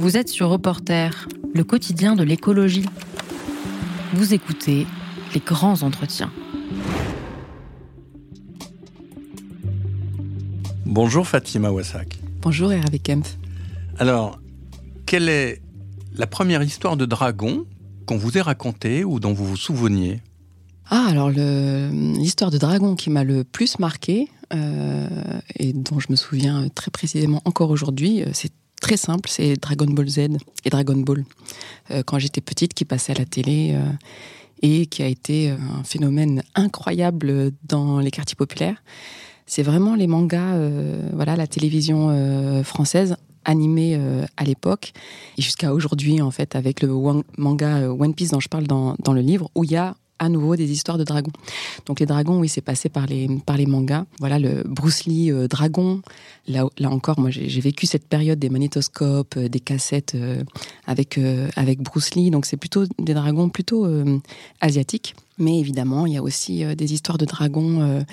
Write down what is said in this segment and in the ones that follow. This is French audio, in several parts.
Vous êtes sur Reporter, le quotidien de l'écologie. Vous écoutez les grands entretiens. Bonjour Fatima Wassak. Bonjour Hervé Kempf. Alors, quelle est la première histoire de dragon qu'on vous ait racontée ou dont vous vous souveniez? Ah, alors l'histoire de dragon qui m'a le plus marqué euh, et dont je me souviens très précisément encore aujourd'hui, euh, c'est très simple, c'est Dragon Ball Z et Dragon Ball. Euh, quand j'étais petite, qui passait à la télé et qui a été un phénomène incroyable dans les quartiers populaires. C'est vraiment les mangas, voilà, la télévision française animée à l'époque et jusqu'à aujourd'hui en fait avec le manga One Piece dont je parle dans, dans le livre où il y a à nouveau des histoires de dragons. Donc les dragons, oui, c'est passé par les, par les mangas. Voilà, le Bruce Lee euh, dragon. Là, là encore, moi, j'ai vécu cette période des magnétoscopes, euh, des cassettes euh, avec, avec Bruce Lee. Donc c'est plutôt des dragons plutôt asiatiques. Mais évidemment, il y a aussi des histoires de dragons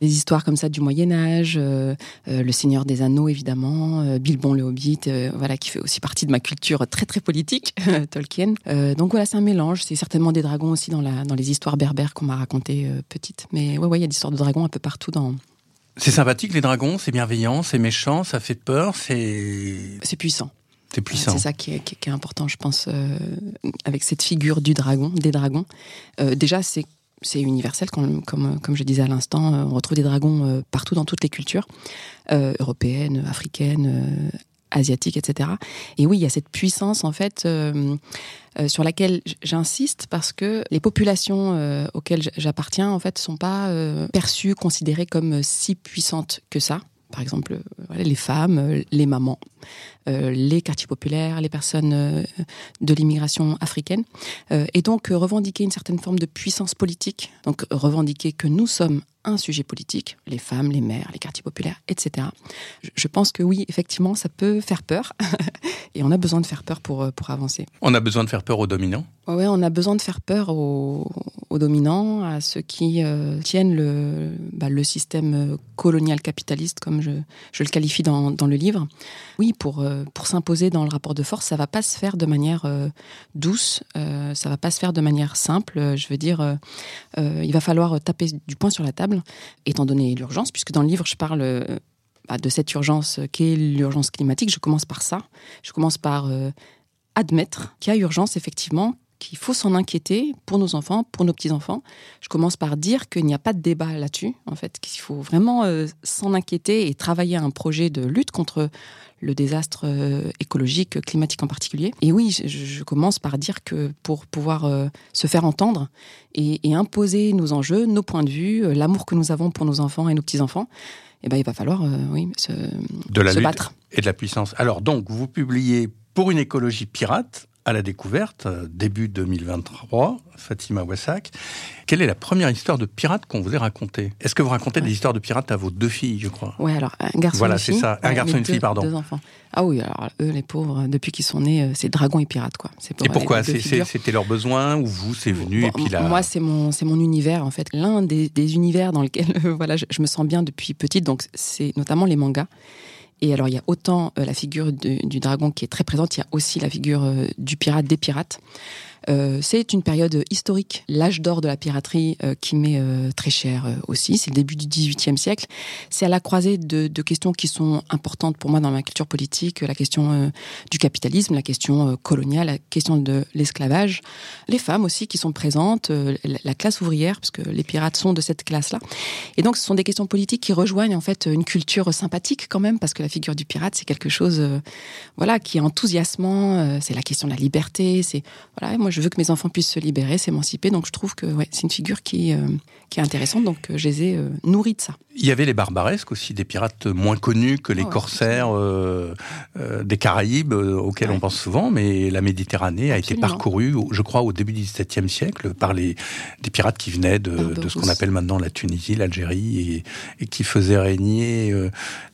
des histoires comme ça du Moyen Âge, euh, euh, le Seigneur des Anneaux évidemment, euh, Bilbon le Hobbit, voilà qui fait aussi partie de ma culture très très politique, Tolkien. donc voilà, c'est un mélange. C'est certainement des dragons aussi dans la dans les histoires berbères qu'on m'a racontées petites. Mais ouais ouais, il y a des histoires de dragons un peu partout dans. C'est sympathique les dragons, c'est bienveillant, c'est méchant, ça fait peur, c'est. C'est puissant. C'est puissant. C'est ça qui est, qui est, important, je pense, avec cette figure du dragon, des dragons. déjà, c'est c'est universel, comme, je disais à l'instant, euh, on retrouve des dragons euh, partout dans toutes les cultures, euh, européennes, africaines, asiatiques, etc. Et oui, il y a cette puissance, en fait, sur laquelle j'insiste parce que les populations auxquelles j'appartiens, en fait, sont pas perçues, considérées comme si puissantes que ça par exemple les femmes, les mamans, les quartiers populaires, les personnes de l'immigration africaine, et donc revendiquer une certaine forme de puissance politique, donc revendiquer que nous sommes un sujet politique, les femmes, les mères, les quartiers populaires, etc. Je pense que oui, effectivement, ça peut faire peur, et on a besoin de faire peur pour, pour avancer. On a besoin de faire peur aux dominants Oui, on a besoin de faire peur aux, dominants, à ceux qui euh, tiennent le, bah, le système colonial capitaliste, comme je, je le qualifie dans, dans, le livre. Oui, pour, euh, pour s'imposer dans le rapport de force, ça va pas se faire de manière euh, douce, ça va pas se faire de manière simple. Je veux dire, il va falloir taper du poing sur la table étant donné l'urgence, puisque dans le livre, je parle euh, bah, de cette urgence qu'est l'urgence climatique. Je commence par ça. Je commence par euh, admettre qu'il y a urgence, effectivement, qu'il faut s'en inquiéter pour nos enfants, pour nos petits-enfants. Je commence par dire qu'il n'y a pas de débat là-dessus, en fait, qu'il faut vraiment euh, s'en inquiéter et travailler à un projet de lutte contre le désastre euh, écologique, climatique en particulier. Et oui, je, commence par dire que pour pouvoir euh, se faire entendre et, imposer nos enjeux, nos points de vue, l'amour que nous avons pour nos enfants et nos petits-enfants, eh ben, il va falloir oui, se, de la se lutte battre. Et de la puissance. Alors donc, vous publiez Pour une écologie pirate à la découverte, euh, début 2023, Fatima Wassak. Quelle est la première histoire de pirate qu'on vous ait racontée? Est-ce que vous racontez des histoires de pirates à vos deux filles, je crois? Oui, alors un garçon voilà, et une fille. Voilà, c'est ça, un garçon et une fille, pardon. Deux enfants. Ah oui, alors eux, les pauvres, depuis qu'ils sont nés, euh, c'est dragons et pirates, quoi. et pourquoi C'était leur besoin ou vous, c'est venu et puis là... Moi, c'est mon, mon univers, en fait. L'un des, univers dans lequel voilà, je, je me sens bien depuis petite, donc c'est notamment les mangas. Et alors, il y a autant euh, la figure du dragon qui est très présente, il y a aussi la figure euh, du pirate, des pirates. Euh, c'est une période historique, l'âge d'or de la piraterie euh, qui m'est euh, très cher aussi. C'est le début du XVIIIe siècle. C'est à la croisée de, questions qui sont importantes pour moi dans ma culture politique, la question du capitalisme, la question coloniale, la question de l'esclavage, les femmes aussi qui sont présentes, la classe ouvrière, parce que les pirates sont de cette classe-là. Et donc, ce sont des questions politiques qui rejoignent en fait une culture sympathique quand même, parce que la figure du pirate, c'est quelque chose, voilà, qui est enthousiasmant. c'est la question de la liberté. C'est voilà, moi je veux que mes enfants puissent se libérer, s'émanciper. Donc je trouve que ouais, c'est une figure qui, euh, qui est intéressante. Donc euh, je les ai euh, nourris de ça. Il y avait les barbaresques aussi, des pirates moins connus que les oh, corsaires des Caraïbes, auxquels on pense souvent, mais la Méditerranée a été parcourue, je crois, au début du XVIIe siècle par les, des pirates qui venaient de, de ce qu'on appelle maintenant la Tunisie, l'Algérie, et, et, qui faisaient régner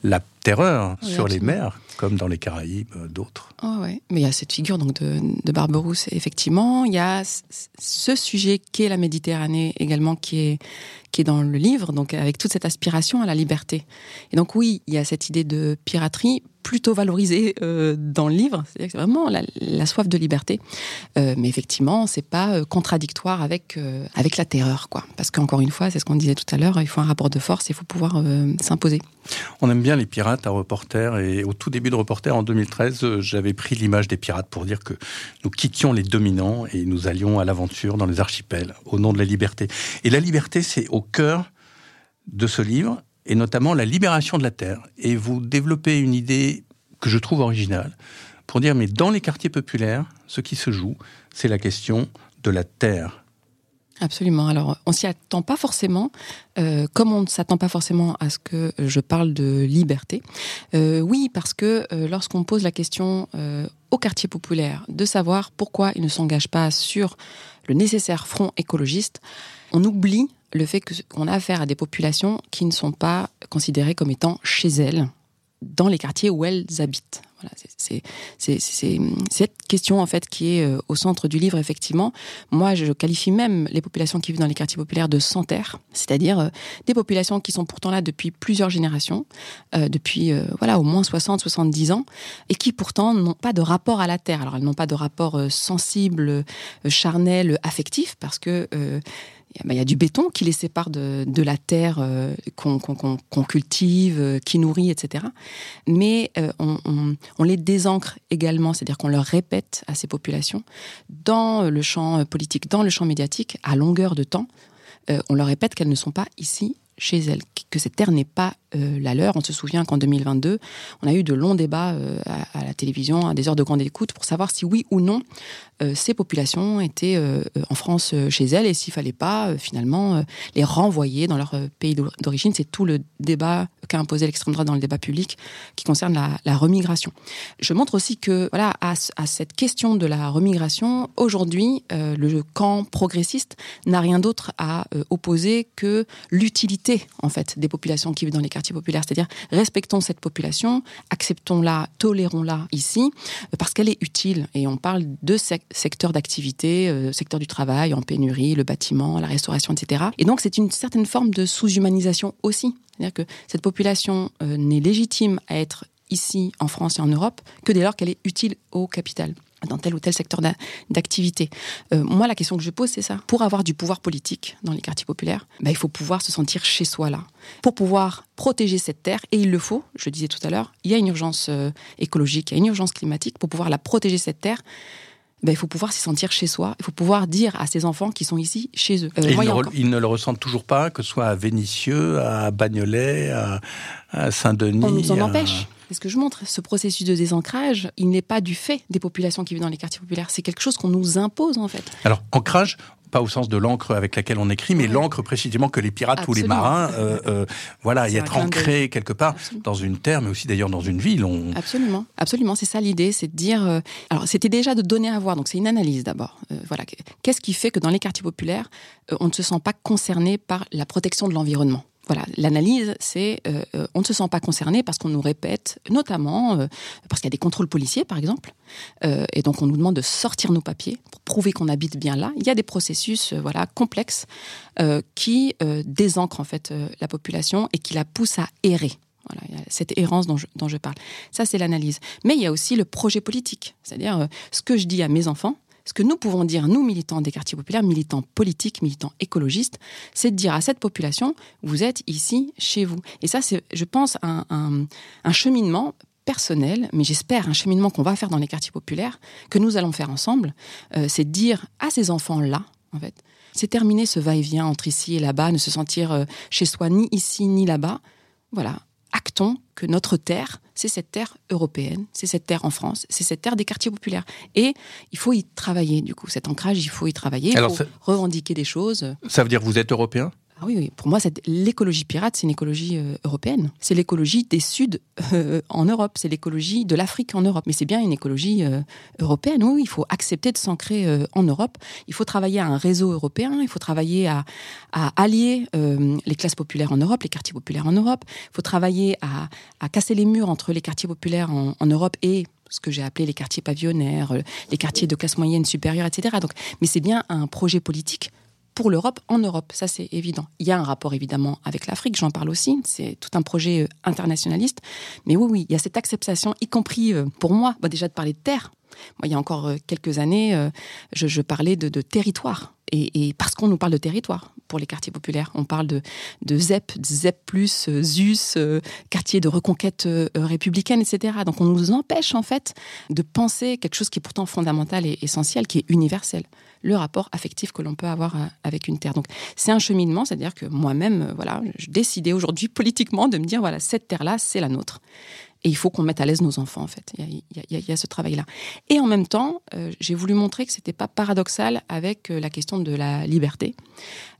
la terreur sur les mers, comme dans les Caraïbes, euh, d'autres. Oh ouais. Mais il y a cette figure donc de, de Barberousse, effectivement. Il y a ce sujet qui est la Méditerranée également, qui est, qui est dans le livre, donc avec toute cette aspiration à la liberté. Et donc oui, il y a cette idée de piraterie, plutôt valorisé euh, dans le livre. C'est vraiment la, soif de liberté. Euh, mais effectivement, c'est pas euh, contradictoire avec avec la terreur, quoi. Parce qu'encore une fois, c'est ce qu'on disait tout à l'heure. Il faut un rapport de force. Il faut pouvoir s'imposer. On aime bien les pirates à Reporter. Et au tout début de Reporter, en 2013, j'avais pris l'image des pirates pour dire que nous quittions les dominants et nous allions à l'aventure dans les archipels au nom de la liberté. Et la liberté, c'est au cœur de ce livre et notamment la libération de la terre. Et vous développez une idée que je trouve originale pour dire, mais dans les quartiers populaires, ce qui se joue, c'est la question de la terre. Absolument. Alors, on s'y attend pas forcément, euh, comme on ne s'attend pas forcément à ce que je parle de liberté. Euh, oui, parce que euh, lorsqu'on pose la question aux quartiers populaires de savoir pourquoi ils ne s'engagent pas sur le nécessaire front écologiste, on oublie le fait qu'on a affaire à des populations qui ne sont pas considérées comme étant chez elles, dans les quartiers où elles habitent. Voilà, c'est cette question en fait qui est euh, au centre du livre effectivement. Moi, je qualifie même les populations qui vivent dans les quartiers populaires de sans-terre, c'est-à-dire euh, des populations qui sont pourtant là depuis plusieurs générations, euh, depuis voilà au moins 60-70 ans, et qui pourtant n'ont pas de rapport à la terre. Alors elles n'ont pas de rapport sensible, charnel, affectif, parce que il y a du béton qui les sépare de, la terre euh, qu'on cultive, euh, qui nourrit, etc. Mais euh, on, les désancre également, c'est-à-dire qu'on leur répète à ces populations, dans le champ politique, dans le champ médiatique, à longueur de temps, on leur répète qu'elles ne sont pas ici chez elles, que cette terre n'est pas euh, la leur. On se souvient qu'en 2022, on a eu de longs débats euh, à, la télévision, à des heures de grande écoute, pour savoir si oui ou non euh, ces populations étaient en France chez elles et s'il fallait pas finalement les renvoyer dans leur pays d'origine. C'est tout le débat qu'a imposé l'extrême droite dans le débat public qui concerne la, remigration. Je montre aussi que voilà à cette question de la remigration, aujourd'hui, le camp progressiste n'a rien d'autre à opposer que l'utilité en fait des populations qui vivent dans les quartiers populaires, c'est-à-dire respectons cette population, acceptons-la, tolérons-la ici, euh, parce qu'elle est utile. Et on parle de secteurs d'activité, euh, secteur du travail, en pénurie, le bâtiment, la restauration, etc. Et donc c'est une certaine forme de sous-humanisation aussi. C'est-à-dire que cette population euh, n'est légitime à être ici en France et en Europe que dès lors qu'elle est utile au capital dans tel ou tel secteur d'activité. Euh, moi, la question que je pose, c'est ça. Pour avoir du pouvoir politique dans les quartiers populaires, bah, il faut pouvoir se sentir chez soi là. Pour pouvoir protéger cette terre, et il le faut, je disais tout à l'heure, il y a une urgence euh, écologique, il y a une urgence climatique. Pour pouvoir la protéger, cette terre, bah, il faut pouvoir s'y sentir chez soi. Il faut pouvoir dire à ces enfants qui sont ici, chez eux. Euh, ils, ne, le ressentent toujours pas, que ce soit à Vénissieux, à Bagnolet, à, Saint-Denis. On nous en empêche. C'est ce que je montre. Ce processus de désancrage, il n'est pas du fait des populations qui vivent dans les quartiers populaires. C'est quelque chose qu'on nous impose, en fait. Alors, ancrage, pas au sens de l'encre avec laquelle on écrit, mais l'encre précisément que les pirates ou les marins, euh, euh, voilà, y être ancré quelque part dans une terre, mais aussi d'ailleurs dans une ville. Absolument, absolument, c'est ça l'idée, c'est de dire. Euh, alors, c'était déjà de donner à voir, donc c'est une analyse d'abord. voilà, qu'est-ce qui fait que dans les quartiers populaires, on ne se sent pas concerné par la protection de l'environnement? Voilà, l'analyse, c'est euh, euh, on ne se sent pas concerné parce qu'on nous répète, notamment euh, parce qu'il y a des contrôles policiers, par exemple, et donc on nous demande de sortir nos papiers pour prouver qu'on habite bien là. Il y a des processus, voilà, complexes qui désancrent en fait la population et qui la poussent à errer. Voilà, il y a cette errance dont je, dont je parle. Ça, c'est l'analyse. Mais il y a aussi le projet politique, c'est-à-dire ce que je dis à mes enfants, ce que nous pouvons dire, nous, militants des quartiers populaires, militants politiques, militants écologistes, c'est de dire à cette population, vous êtes ici, chez vous. Et ça, c'est, je pense, un, cheminement personnel, mais j'espère un cheminement qu'on va faire dans les quartiers populaires, que nous allons faire ensemble, euh, c'est de dire à ces enfants-là, en fait, c'est terminer ce va-et-vient entre ici et là-bas, ne se sentir euh, chez soi ni ici ni là-bas. Voilà, actons que notre terre, c'est cette terre européenne, c'est cette terre en France, c'est cette terre des quartiers populaires. Et il faut y travailler, du coup. Cet ancrage, il faut y travailler, il faut revendiquer des choses. Ça veut dire que vous êtes européen? Ah oui, pour moi, l'écologie pirate, c'est une écologie euh, européenne. C'est l'écologie des Suds euh, en Europe, c'est l'écologie de l'Afrique en Europe. Mais c'est bien une écologie euh, européenne. Oui, il faut accepter de s'ancrer en Europe. Il faut travailler à un réseau européen. Il faut travailler à, allier les classes populaires en Europe, les quartiers populaires en Europe. Il faut travailler à, casser les murs entre les quartiers populaires en, en Europe et ce que j'ai appelé les quartiers pavillonnaires, les quartiers de classe moyenne supérieure, etc. Donc, mais c'est bien un projet politique pour l'Europe en Europe, ça c'est évident. Il y a un rapport évidemment avec l'Afrique, j'en parle aussi, c'est tout un projet internationaliste, mais oui, oui, il y a cette acceptation, y compris pour moi, bah, déjà de parler de terre, moi, il y a encore euh, quelques années, euh, je, parlais de, territoire. Et, parce qu'on nous parle de territoire pour les quartiers populaires. On parle de, de ZEP, ZEP+, euh, ZUS, quartier de reconquête républicaine, etc. Donc on nous empêche en fait de penser quelque chose qui est pourtant fondamental et essentiel, qui est universel le rapport affectif que l'on peut avoir avec une terre. Donc c'est un cheminement, c'est-à-dire que moi-même, voilà, je décidais aujourd'hui politiquement de me dire voilà cette terre-là, c'est la nôtre. Et il faut qu'on mette à l'aise nos enfants, en fait. Il y a, ce travail-là. Et en même temps, euh, j'ai voulu montrer que c'était pas paradoxal avec euh, la question de la liberté.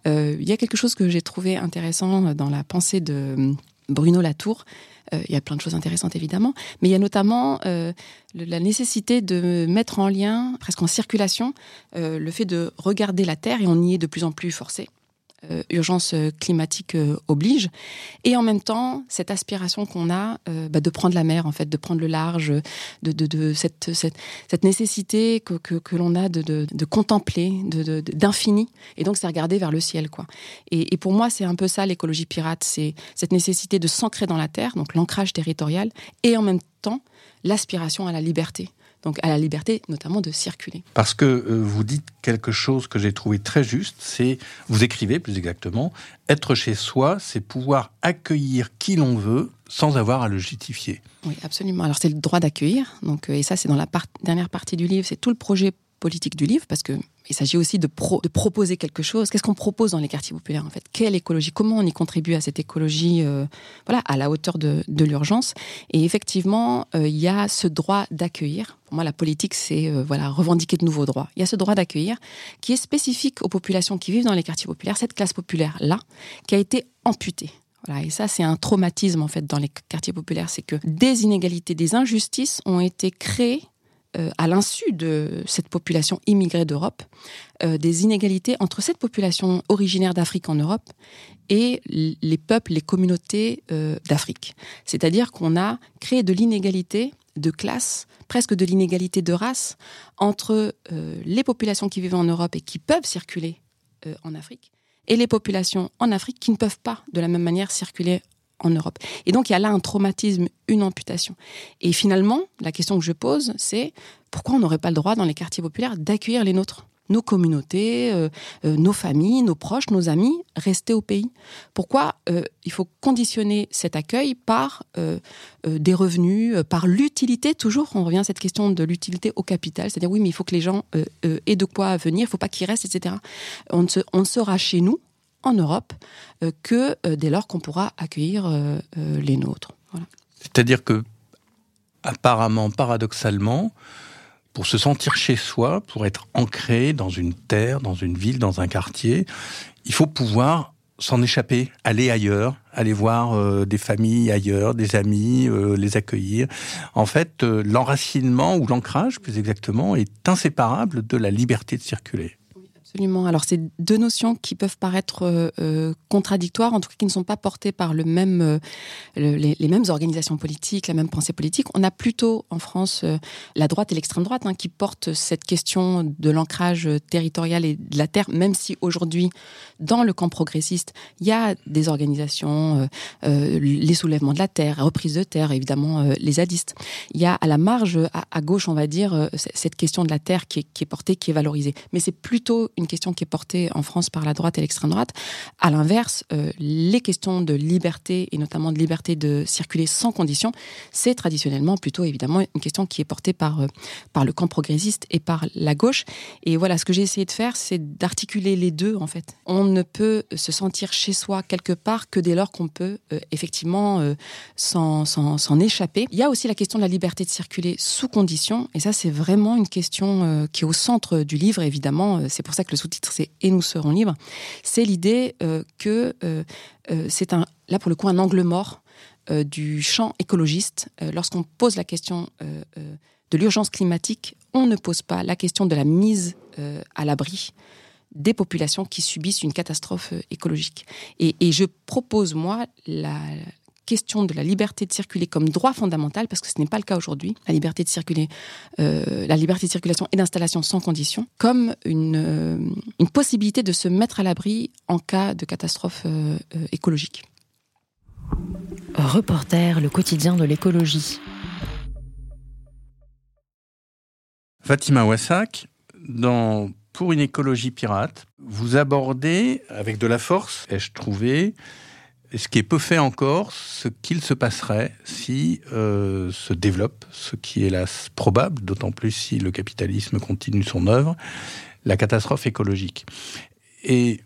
Euh, il y a quelque chose que j'ai trouvé intéressant dans la pensée de Bruno Latour. il y a plein de choses intéressantes, évidemment. Mais il y a notamment la nécessité de mettre en lien, presque en circulation, le fait de regarder la Terre, et on y est de plus en plus forcé. Euh, urgence euh, climatique euh, oblige, et en même temps cette aspiration qu'on a bah, de prendre la mer, en fait, de prendre le large, de, cette, nécessité que, l'on a de, contempler, d'infini, et donc c'est regarder vers le ciel, quoi. Et pour moi, c'est un peu ça l'écologie pirate, c'est cette nécessité de s'ancrer dans la terre, donc l'ancrage territorial, et en même temps l'aspiration à la liberté donc à la liberté notamment de circuler. Parce que euh, vous dites quelque chose que j'ai trouvé très juste, c'est, vous écrivez plus exactement, être chez soi, c'est pouvoir accueillir qui l'on veut sans avoir à le justifier. Oui, absolument. Alors c'est le droit d'accueillir, donc, euh, et ça c'est dans la dernière partie du livre, c'est tout le projet politique du livre, parce que il s'agit aussi de, proposer quelque chose. Qu'est-ce qu'on propose dans les quartiers populaires en fait? Quelle écologie? Comment on y contribue à cette écologie euh, voilà, à la hauteur de, l'urgence? Et effectivement, euh, il y a ce droit d'accueillir. Pour moi, la politique, c'est euh, voilà revendiquer de nouveaux droits. Il y a ce droit d'accueillir qui est spécifique aux populations qui vivent dans les quartiers populaires, cette classe populaire là, qui a été amputée. Voilà, et ça, c'est un traumatisme en fait dans les quartiers populaires, c'est que des inégalités, des injustices ont été créées euh, à l'insu de cette population immigrée d'Europe, euh, des inégalités entre cette population originaire d'Afrique en Europe et les peuples, les communautés euh, d'Afrique. C'est-à-dire qu'on a créé de l'inégalité de classe, presque de l'inégalité de race entre les populations qui vivent en Europe et qui peuvent circuler en Afrique et les populations en Afrique qui ne peuvent pas de la même manière circuler en Europe. Et donc il y a là un traumatisme, une amputation. Et finalement, la question que je pose, c'est pourquoi on n'aurait pas le droit dans les quartiers populaires d'accueillir les nôtres? Nos communautés, euh, euh, nos familles, nos proches, nos amis, rester au pays. Pourquoi euh, il faut conditionner cet accueil par des revenus, par l'utilité? Toujours, on revient à cette question de l'utilité au capital, c'est-à-dire oui, mais il faut que les gens aient de quoi venir, il ne faut pas qu'ils restent, etc. On sera chez nous, en Europe euh, que euh, dès lors qu'on pourra accueillir euh, les nôtres. C'est-à-dire que, apparemment, paradoxalement, pour se sentir chez soi, pour être ancré dans une terre, dans une ville, dans un quartier, il faut pouvoir s'en échapper, aller ailleurs, aller voir des familles ailleurs, des amis, les accueillir. En fait, l'enracinement ou l'ancrage, plus exactement, est inséparable de la liberté de circuler. Absolument. Alors, c'est deux notions qui peuvent paraître euh, euh, contradictoires, en tout cas qui ne sont pas portées par euh, les, mêmes organisations politiques, la même pensée politique. On a plutôt en France la droite et l'extrême droite hein, qui portent cette question de l'ancrage territorial et de la terre, même si aujourd'hui, dans le camp progressiste, il y a des organisations, les soulèvements de la terre, reprise de terre, évidemment les zadistes. Il y a à la marge, à, gauche, on va dire, cette question de la terre qui est, qui est portée, qui est valorisée. Mais c'est plutôt question qui est portée en France par la droite et l'extrême droite. À l'inverse, euh, les questions de liberté et notamment de liberté de circuler sans condition, c'est traditionnellement plutôt évidemment une question qui est portée par, euh, par le camp progressiste et par la gauche. Et voilà, ce que j'ai essayé de faire, c'est d'articuler les deux en fait. On ne peut se sentir chez soi quelque part que dès lors qu'on peut euh, effectivement s'en échapper. Il y a aussi la question de la liberté de circuler sous condition, et ça c'est vraiment une question qui est au centre du livre, évidemment. C'est pour ça que le sous-titre c'est Et nous serons libres, c'est l'idée euh, que euh, euh, c'est un, là pour le coup un angle mort du champ écologiste. Lorsqu'on pose la question de l'urgence climatique, on ne pose pas la question de la mise à l'abri des populations qui subissent une catastrophe écologique. Et, et je propose, moi, la, question de la liberté de circuler comme droit fondamental, parce que ce n'est pas le cas aujourd'hui, la liberté de circuler, euh, la liberté de circulation et d'installation sans condition, comme une, euh, une possibilité de se mettre à l'abri en cas de catastrophe euh, écologique. Reporter, le quotidien de l'écologie. Fatima Wassak, dans Pour une écologie pirate, vous abordez avec de la force, ai-je trouvé, ce qui est peu fait encore, ce qu'il se passerait si euh, se développe, ce qui est hélas probable, d'autant plus si le capitalisme continue son œuvre, la catastrophe écologique. Et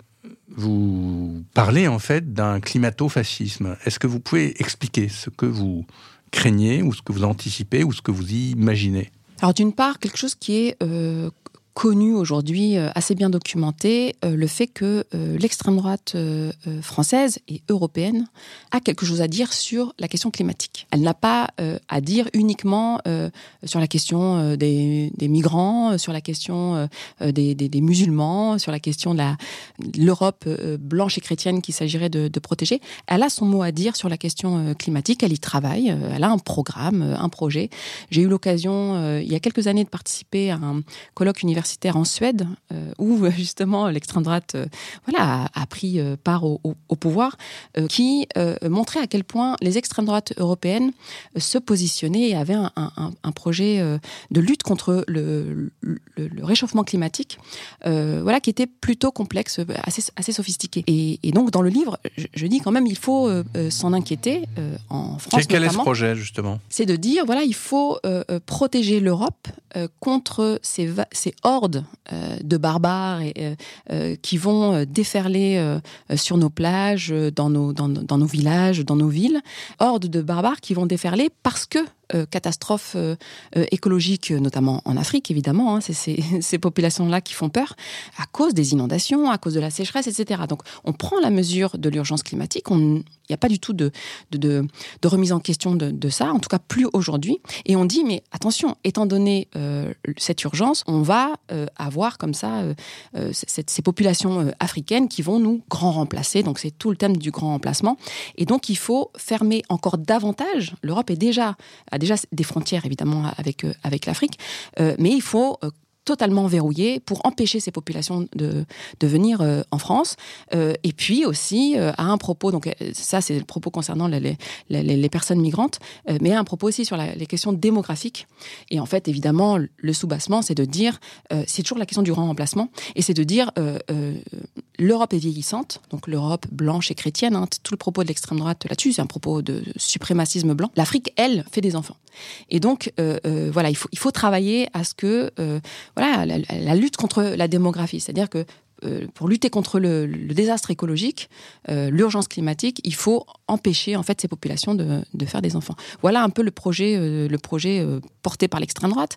vous parlez en fait d'un climato-fascisme. Est-ce que vous pouvez expliquer ce que vous craignez, ou ce que vous anticipez, ou ce que vous imaginez? Alors d'une part, quelque chose qui est euh, connu aujourd'hui, euh, assez bien documenté, euh, le fait que euh, l'extrême droite française et européenne a quelque chose à dire sur la question climatique. Elle n'a pas à dire uniquement sur la question des, migrants, sur la question des, musulmans, sur la question de l'Europe blanche et chrétienne qu'il s'agirait de, de, protéger. Elle a son mot à dire sur la question climatique, elle y travaille, elle a un programme, un projet. J'ai eu l'occasion, il y a quelques années, de participer à un colloque universitaire en Suède, euh, où euh, justement l'extrême droite euh, voilà, a, pris part au, pouvoir, qui montrait à quel point les extrêmes droites européennes se positionnaient et avaient un, projet de lutte contre le, réchauffement climatique, voilà, qui était plutôt complexe, assez, assez sophistiqué. Et, donc dans le livre, je, dis quand même, il faut s'en inquiéter en France. Quel, est ce projet justement? C'est de dire, voilà, il faut protéger l'Europe contre ces, ces euh, de barbares euh, euh, qui vont déferler sur nos plages, dans nos, villages, dans nos villes. Hordes de barbares qui vont déferler parce que catastrophes euh, euh, écologiques, notamment en Afrique, évidemment. Hein, c'est ces, populations-là qui font peur à cause des inondations, à cause de la sécheresse, etc. Donc, on prend la mesure de l'urgence climatique. Il n'y a pas du tout de, de, remise en question de, ça, en tout cas plus aujourd'hui. Et on dit, mais attention, étant donné cette urgence, on va avoir comme ça ces populations africaines qui vont nous grand remplacer. Donc c'est tout le thème du grand remplacement. Et donc il faut fermer encore davantage. L'Europe est déjà déjà des frontières évidemment avec, euh, avec l'Afrique, euh, mais il faut euh, totalement verrouillé pour empêcher ces populations de, de venir en France. Et puis aussi à un propos, donc ça c'est le propos concernant les, les, personnes migrantes, mais à un propos aussi sur les questions démographiques. Et en fait, évidemment, le soubassement, c'est de dire, c'est toujours la question du grand remplacement, et c'est de dire l'Europe est vieillissante, donc l'Europe blanche et chrétienne, hein, tout le propos de l'extrême droite là-dessus, c'est un propos de suprémacisme blanc. L'Afrique, elle, fait des enfants. Et donc, voilà, il faut, il faut travailler à ce que voilà, la, lutte contre la démographie. C'est-à-dire que euh, pour lutter contre le, désastre écologique, euh, l'urgence climatique, il faut empêcher en fait ces populations de, faire des enfants. Voilà un peu le projet, euh, le projet porté par l'extrême droite.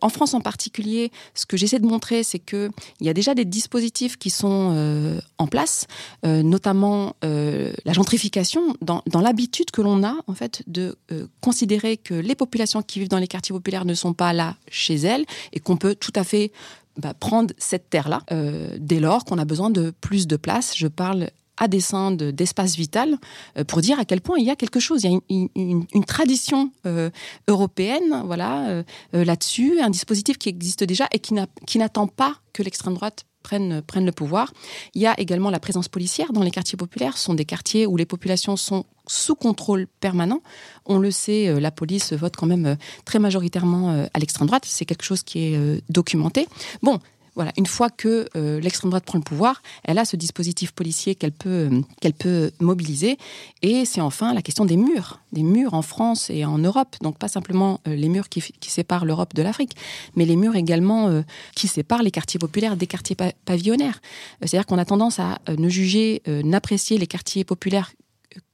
en France en particulier, ce que j'essaie de montrer, c'est que il y a déjà des dispositifs qui sont en place, notamment la gentrification, dans, dans l'habitude que l'on a en fait de considérer que les populations qui vivent dans les quartiers populaires ne sont pas là chez elles et qu'on peut tout à fait bah, prendre cette terre-là euh, dès lors qu'on a besoin de plus de place. Je parle à dessein d'espace vital euh, pour dire à quel point il y a quelque chose. Il y a une, tradition euh, européenne, voilà, là-dessus, un dispositif qui existe déjà et qui n'attend pas que l'extrême droite prennent, prennent le pouvoir. Il y a également la présence policière dans les quartiers populaires. Ce sont des quartiers où les populations sont sous contrôle permanent. On le sait, euh, la police vote quand même euh, très majoritairement euh, à l'extrême droite. C'est quelque chose qui est documenté. Bon, voilà, une fois que euh, l'extrême droite prend le pouvoir, elle a ce dispositif policier qu'elle peut, euh, peut mobiliser. Et c'est enfin la question des murs, des murs en France et en Europe. Donc pas simplement euh, les murs qui, séparent l'Europe de l'Afrique, mais les murs également qui séparent les quartiers populaires des quartiers pavillonnaires. C'est-à-dire qu'on a tendance à ne juger, n'apprécier les quartiers populaires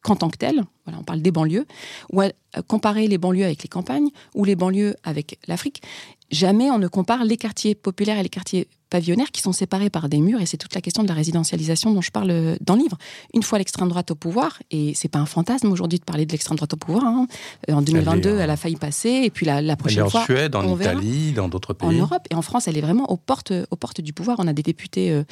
qu'en tant que tels. Voilà, on parle des banlieues, ou à comparer les banlieues avec les campagnes, ou les banlieues avec l'Afrique. Jamais on ne compare les quartiers populaires et les quartiers pavillonnaires qui sont séparés par des murs et c'est toute la question de la résidentialisation dont je parle euh, dans le livre. Une fois l'extrême droite au pouvoir, et c'est pas un fantasme aujourd'hui de parler de l'extrême droite au pouvoir, hein, euh, en 2022 elle, a failli passer et puis la, la prochaine elle est fois... en Suède, en Italie, dans d'autres pays. En Europe et en France, elle est vraiment aux portes, aux portes du pouvoir. On a des députés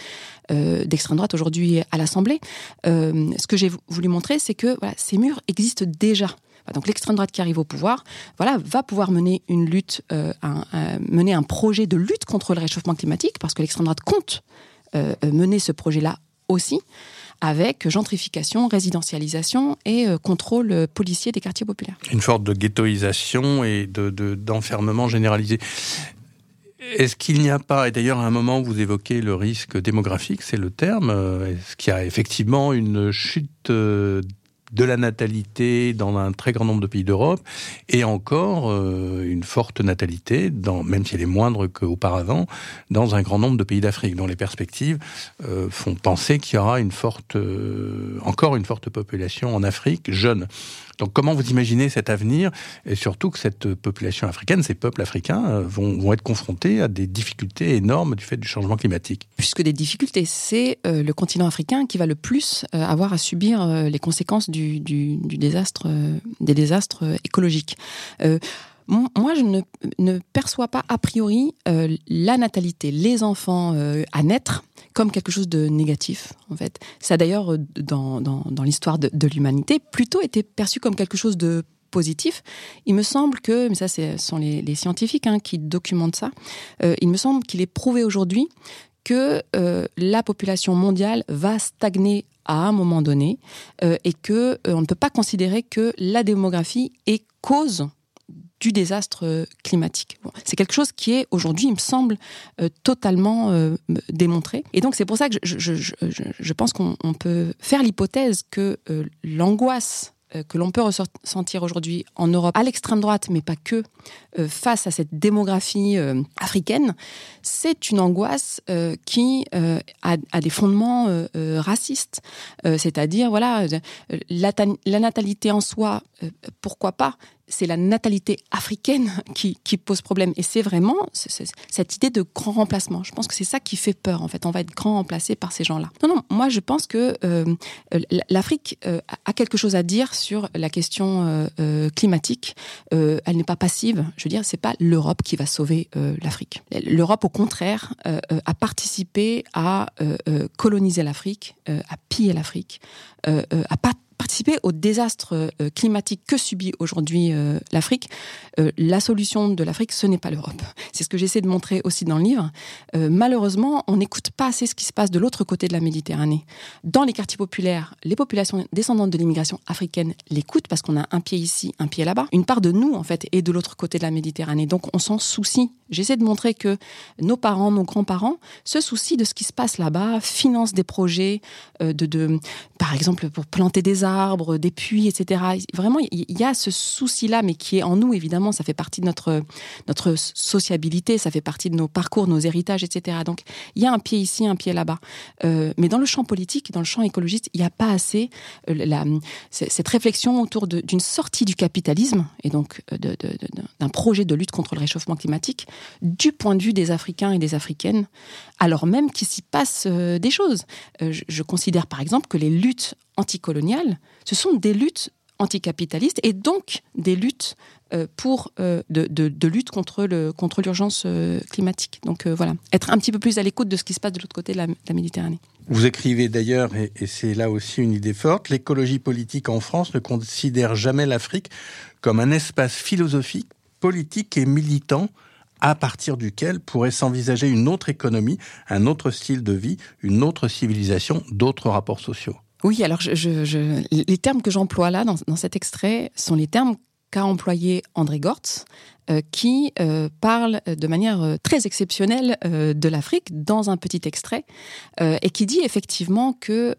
euh, d'extrême droite aujourd'hui à l'Assemblée. ce que j'ai voulu montrer, c'est que voilà, ces murs existent déjà. Donc l'extrême droite qui arrive au pouvoir, voilà, va pouvoir mener une lutte, euh, un, mener un projet de lutte contre le réchauffement climatique, parce que l'extrême droite compte euh, mener ce projet-là aussi, avec gentrification, résidentialisation et euh, contrôle policier des quartiers populaires. Une forme de ghettoisation et d'enfermement de, généralisé. Est-ce qu'il n'y a pas, et d'ailleurs à un moment vous évoquez le risque démographique, c'est le terme, est-ce qu'il y a effectivement une chute de la natalité dans un très grand nombre de pays d'Europe, et encore euh, une forte natalité, dans, même si elle est moindre qu'auparavant, dans un grand nombre de pays d'Afrique, dont les perspectives euh, font penser qu'il y aura une forte, euh, encore une forte population en Afrique jeune. Donc comment vous imaginez cet avenir? Et surtout que cette population africaine, ces peuples africains euh, vont, vont être confrontés à des difficultés énormes du fait du changement climatique Puisque des difficultés, c'est euh, le continent africain qui va le plus euh, avoir à subir les conséquences du, du, des désastres écologiques. Moi, je ne, perçois pas a priori la natalité, les enfants à naître comme quelque chose de négatif, en fait. Ça d'ailleurs, euh, dans, l'histoire de, l'humanité, plutôt été perçu comme quelque chose de positif. Il me semble que, mais ça, ce sont les, scientifiques hein, qui documentent ça, euh, il me semble qu'il est prouvé aujourd'hui que euh, la population mondiale va stagner à un moment donné euh, et que euh, on ne peut pas considérer que la démographie est cause du désastre euh, climatique. c'est quelque chose qui est aujourd'hui, il me semble, euh, totalement euh, démontré. Et donc c'est pour ça que je, pense qu'on peut faire l'hypothèse que l'angoisse que l'on peut ressentir aujourd'hui en Europe, à l'extrême droite, mais pas que, face à cette démographie africaine, c'est une angoisse qui a, des fondements racistes. C'est-à-dire, voilà, la, natalité en soi, pourquoi pas, c'est la natalité africaine qui, pose problème. Et c'est vraiment cette idée de grand remplacement. Je pense que c'est ça qui fait peur, en fait. On va être grand remplacé par ces gens-là. Non, non, moi, je pense que euh, l'Afrique euh, a quelque chose à dire sur la question euh, climatique. elle n'est pas passive. Je veux dire, c'est pas l'Europe qui va sauver l'Afrique. L'Europe, au contraire, a participé à coloniser l'Afrique, à piller l'Afrique, à pas participer au désastre euh, climatique que subit aujourd'hui euh, l'Afrique, euh, la solution de l'Afrique, ce n'est pas l'Europe. C'est ce que j'essaie de montrer aussi dans le livre. malheureusement, on n'écoute pas assez ce qui se passe de l'autre côté de la Méditerranée. Dans les quartiers populaires, les populations descendantes de l'immigration africaine l'écoutent parce qu'on a un pied ici, un pied là-bas. Une part de nous, en fait, est de l'autre côté de la Méditerranée. Donc, on s'en soucie. J'essaie de montrer que nos parents, nos grands-parents se soucient de ce qui se passe là-bas, financent des projets de, par exemple, pour planter des des puits, etc. Vraiment, il y a ce souci-là, mais qui est en nous, évidemment, ça fait partie de notre, notre sociabilité, ça fait partie de nos parcours, nos héritages, etc. Donc, il y a un pied ici, un pied là-bas. Euh, mais dans le champ politique, dans le champ écologiste, il n'y a pas assez euh, cette réflexion autour d'une sortie du capitalisme, et donc euh, d'un projet de lutte contre le réchauffement climatique, du point de vue des Africains et des Africaines, alors même qu'il s'y passe des choses. Je, je considère, par exemple, que les luttes anticoloniales, ce sont des luttes anticapitalistes et donc des luttes euh, pour euh, de, lutte contre le contre l'urgence euh, climatique. Donc voilà, être un petit peu plus à l'écoute de ce qui se passe de l'autre côté de la, Méditerranée. Vous écrivez d'ailleurs, et c'est là aussi une idée forte, l'écologie politique en France ne considère jamais l'Afrique comme un espace philosophique, politique et militant à partir duquel pourrait s'envisager une autre économie, un autre style de vie, une autre civilisation, d'autres rapports sociaux. Oui, alors les termes que j'emploie là dans, cet extrait sont les termes qu'a employé André Gortz, euh, qui euh, parle de manière euh, très exceptionnelle de l'Afrique dans un petit extrait et qui dit effectivement que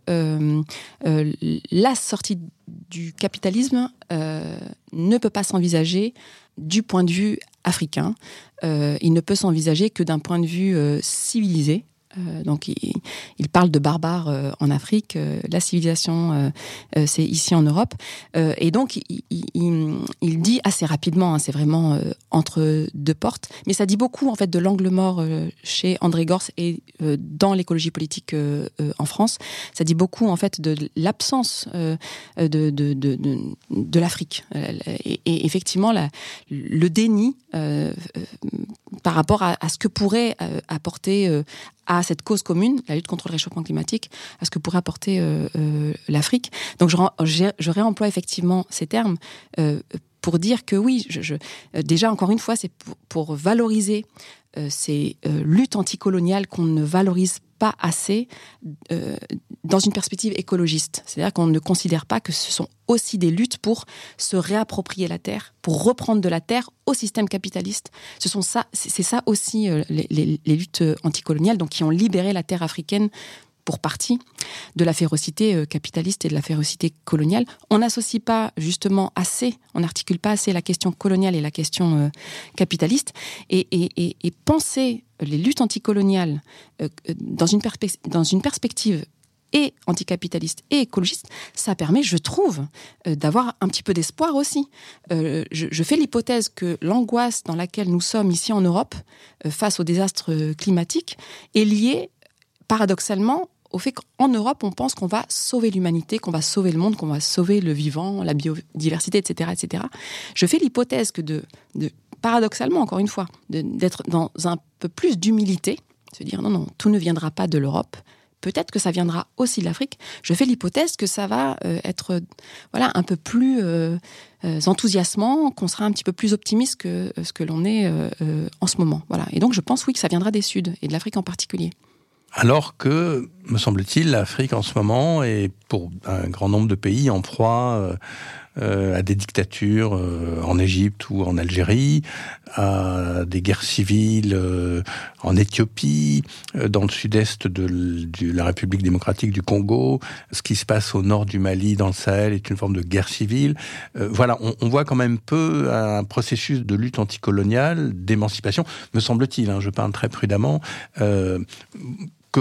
la sortie du capitalisme ne peut pas s'envisager du point de vue africain. il ne peut s'envisager que d'un point de vue civilisé Euh, donc il, parle de barbares euh, en Afrique, euh, la civilisation c'est ici en Europe, et donc il, dit assez rapidement, hein, c'est vraiment entre deux portes, mais ça dit beaucoup en fait de l'angle mort chez André Gors et dans l'écologie politique en France, ça dit beaucoup en fait de l'absence de, l'Afrique. Et, effectivement le déni par rapport à, ce que pourrait apporter à cette cause commune, la lutte contre le réchauffement climatique, à ce que pourrait apporter euh, euh, l'Afrique. Donc je, réemploie effectivement ces termes euh, pour dire que oui, déjà encore une fois, c'est pour, valoriser ces luttes anticoloniales qu'on ne valorise pas assez euh, dans une perspective écologiste. C'est-à-dire qu'on ne considère pas que ce sont aussi des luttes pour se réapproprier la terre, pour reprendre de la terre au système capitaliste. Ce sont ça, c'est ça aussi euh, les, les, luttes anticoloniales, donc qui ont libéré la terre africaine pour partie de la férocité euh, capitaliste et de la férocité coloniale. On n'associe pas justement assez, on n'articule pas assez la question coloniale et la question euh, capitaliste. Et, penser les luttes anticoloniales euh, dans, une perspective et anticapitaliste et écologiste, ça permet, je trouve, d'avoir un petit peu d'espoir aussi. je, fais l'hypothèse que l'angoisse dans laquelle nous sommes ici en Europe, face aux désastres climatiques, est liée paradoxalement au fait qu'en Europe, on pense qu'on va sauver l'humanité, qu'on va sauver le monde, qu'on va sauver le vivant, la biodiversité, etc. etc. Je fais l'hypothèse que de, paradoxalement, encore une fois, d'être dans un peu plus d'humilité, se dire non, non, tout ne viendra pas de l'Europe, peut-être que ça viendra aussi de l'Afrique. Je fais l'hypothèse que ça va euh, être voilà un peu plus euh, euh, enthousiasmant, qu'on sera un petit peu plus optimiste que ce que l'on est en ce moment. Voilà. Et donc je pense oui que ça viendra des Suds et de l'Afrique en particulier. Alors que, me semble-t-il, l'Afrique en ce moment est pour un grand nombre de pays en proie euh, euh, à des dictatures euh, en Égypte ou en Algérie, à des guerres civiles en Éthiopie, dans le sud-est de, la République démocratique du Congo, ce qui se passe au nord du Mali, dans le Sahel, est une forme de guerre civile. voilà, on, voit quand même peu un processus de lutte anticoloniale, d'émancipation, me semble-t-il, hein, je parle très prudemment,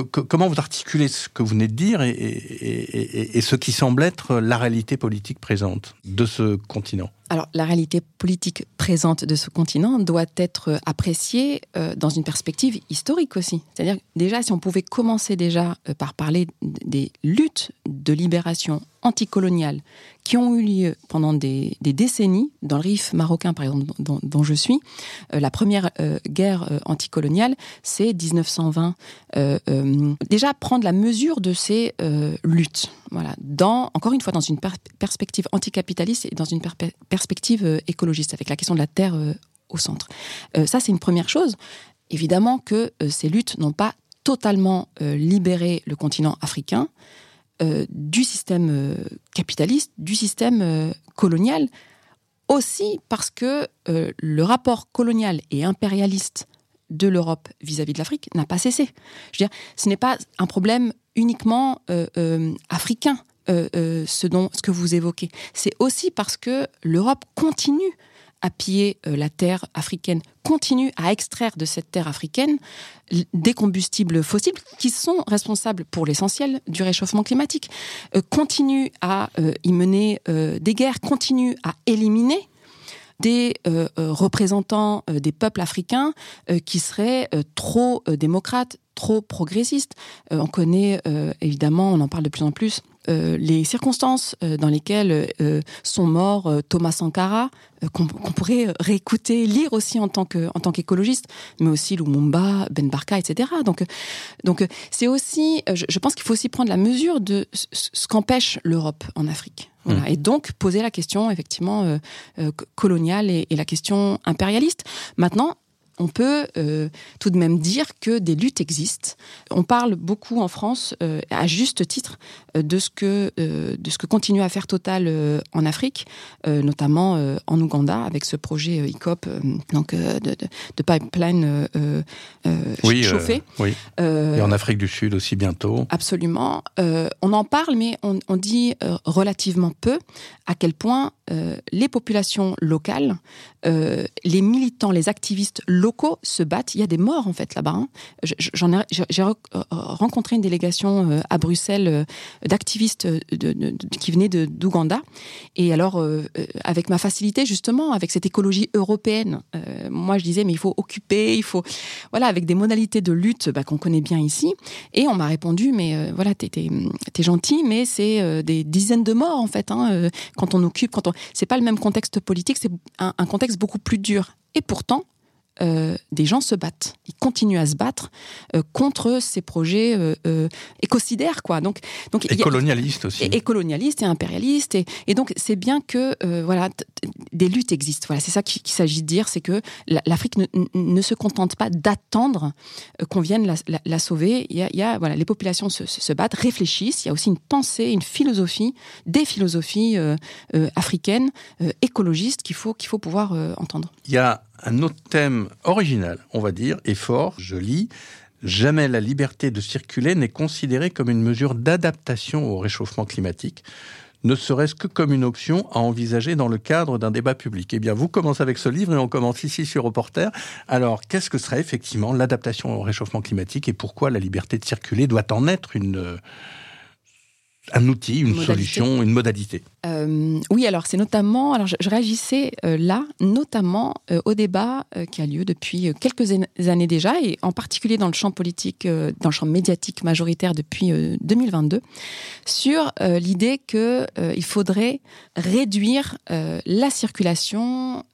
comment vous articulez ce que vous venez de dire et, ce qui semble être la réalité politique présente de ce continent alors, la réalité politique présente de ce continent doit être appréciée euh, dans une perspective historique aussi. C'est-à-dire, déjà, si on pouvait commencer déjà euh, par parler des luttes de libération anticoloniale qui ont eu lieu pendant des, décennies dans le Rif marocain, par exemple, dont, je suis. Euh, la première guerre anticoloniale, c'est 1920. déjà, prendre la mesure de ces luttes. Voilà, dans, encore une fois, dans une perspective anticapitaliste et dans une perspective euh, écologiste, avec la question de la terre euh, au centre. Euh, ça, c'est une première chose. Évidemment que ces luttes n'ont pas totalement libéré le continent africain du système capitaliste, du système colonial, aussi parce que le rapport colonial et impérialiste de l'Europe vis-à-vis de l'Afrique n'a pas cessé. Je veux dire, ce n'est pas un problème uniquement euh, euh, africain, euh, ce, dont, ce que vous évoquez. C'est aussi parce que l'Europe continue à piller la terre africaine, continue à extraire de cette terre africaine des combustibles fossiles qui sont responsables pour l'essentiel du réchauffement climatique, continue à y mener des guerres, continue à éliminer des représentants des peuples africains qui seraient trop démocrates, trop progressiste. Euh, on connaît euh, évidemment, on en parle de plus en plus, euh, les circonstances dans lesquelles sont morts Thomas Sankara, qu'on pourrait réécouter, lire aussi en tant tant qu'écologiste, mais aussi Lumumba, Ben Barka, etc. Donc, donc c'est aussi, je, pense qu'il faut aussi prendre la mesure de ce, qu'empêche l'Europe en Afrique. Voilà. Mmh. Et donc poser la question effectivement coloniale et, et, la question impérialiste. Maintenant, on peut euh, tout de même dire que des luttes existent. On parle beaucoup en France, euh, à juste titre, de ce que de ce que continue à faire Total en Afrique, notamment en Ouganda avec ce projet ICOP, donc de, de, pipeline oui, chauffé. oui. Et en Afrique du Sud aussi bientôt. Absolument. on en parle, mais on, on dit relativement peu à quel point les populations locales, les militants, les activistes locaux se battent. Il y a des morts en fait là-bas. Hein. J'en ai, j'ai rencontré une délégation euh, à Bruxelles euh, d'activistes qui venaient d'Ouganda. Et alors, euh, avec ma facilité justement, avec cette écologie européenne, moi je disais mais il faut occuper, il faut voilà avec des modalités de lutte bah, qu'on connaît bien ici. Et on m'a répondu mais voilà t'es es, gentil, mais c'est des dizaines de morts en fait hein, quand on occupe, quand on c'est pas le même contexte politique, c'est un contexte beaucoup plus dur. Et pourtant, euh, des gens se battent. Ils continuent à se battre euh, contre ces projets euh, écocidaires, quoi. Donc, donc et colonialistes aussi. Et, colonialistes et impérialistes. Et, et donc, c'est bien que voilà, des luttes existent. Voilà, c'est ça qu'il s'agit de dire, c'est que l'Afrique ne, ne, se contente pas d'attendre qu'on vienne la, la, sauver. Il y, a, il y a, voilà, les populations se, se, battent, réfléchissent. Il y a aussi une pensée, une philosophie, des philosophies africaines, écologistes qu'il faut qu'il faut pouvoir entendre. Il y a un autre thème original, on va dire, et fort, je lis, jamais la liberté de circuler n'est considérée comme une mesure d'adaptation au réchauffement climatique, ne serait-ce que comme une option à envisager dans le cadre d'un débat public. Eh bien, vous commencez avec ce livre et on commence ici sur Reporter. Alors, qu'est-ce que serait effectivement l'adaptation au réchauffement climatique et pourquoi la liberté de circuler doit en être une, un outil, une solution, une modalité. Euh, Oui, alors c'est notamment, alors je, réagissais euh, là, notamment euh, au débat qui a lieu depuis quelques années déjà, et en particulier dans le champ politique, dans le champ médiatique majoritaire depuis 2022, sur l'idée que il faudrait réduire la circulation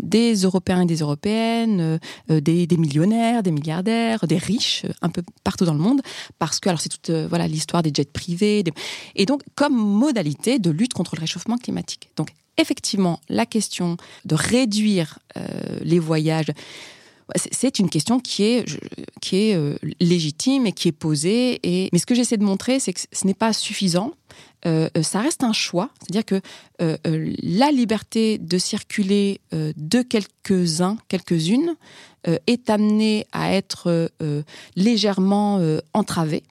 des Européens et des Européennes, des, des, millionnaires, des milliardaires, des riches, un peu partout dans le monde, parce que alors c'est toute voilà l'histoire des jets privés, des, et donc comme modalité de lutte contre le réchauffement climatique. Donc effectivement, la question de réduire euh, les voyages, c'est une question qui est, qui est euh, légitime et qui est posée. Et... Mais ce que j'essaie de montrer, c'est que ce n'est pas suffisant. Euh, ça reste un choix. C'est-à-dire que la liberté de circuler de quelques-uns, quelques-unes, est amenée à être légèrement entravée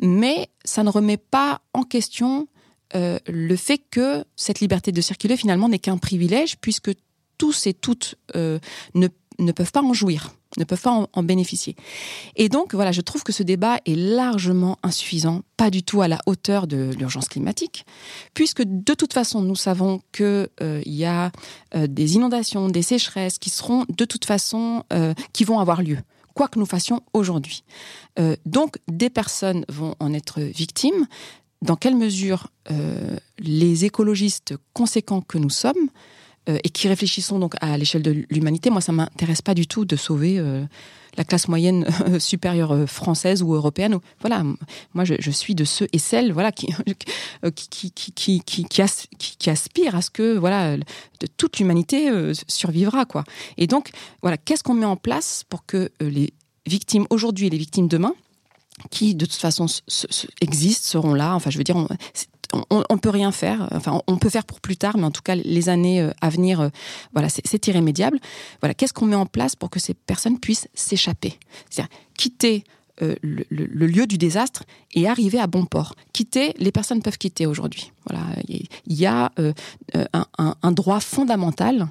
mais ça ne remet pas en question euh, le fait que cette liberté de circuler finalement n'est qu'un privilège puisque tous et toutes euh, ne, ne, peuvent pas en jouir, ne peuvent pas en, bénéficier. Et donc voilà, je trouve que ce débat est largement insuffisant, pas du tout à la hauteur de l'urgence climatique, puisque de toute façon nous savons qu'il euh, y a des inondations, des sécheresses qui seront de toute façon qui vont avoir lieu quoi que nous fassions aujourd'hui. Euh, donc, des personnes vont en être victimes. Dans quelle mesure euh, les écologistes conséquents que nous sommes euh, et qui réfléchissons donc à l'échelle de l'humanité, moi ça m'intéresse pas du tout de sauver la classe moyenne supérieure française ou européenne. Voilà, moi je, suis de ceux et celles voilà qui, aspirent à ce que voilà toute l'humanité survivra quoi. Et donc voilà, qu'est-ce qu'on met en place pour que les victimes aujourd'hui et les victimes demain qui de toute façon existent, seront là. Enfin, je veux dire, on, ne peut rien faire. Enfin, on peut faire pour plus tard, mais en tout cas, les années euh, à venir, euh, voilà, c'est irrémédiable. Voilà, qu'est-ce qu'on met en place pour que ces personnes puissent s'échapper? C'est-à-dire quitter euh, le, lieu du désastre et arriver à bon port. Quitter, les personnes peuvent quitter aujourd'hui. Voilà, il y a un, un, droit fondamental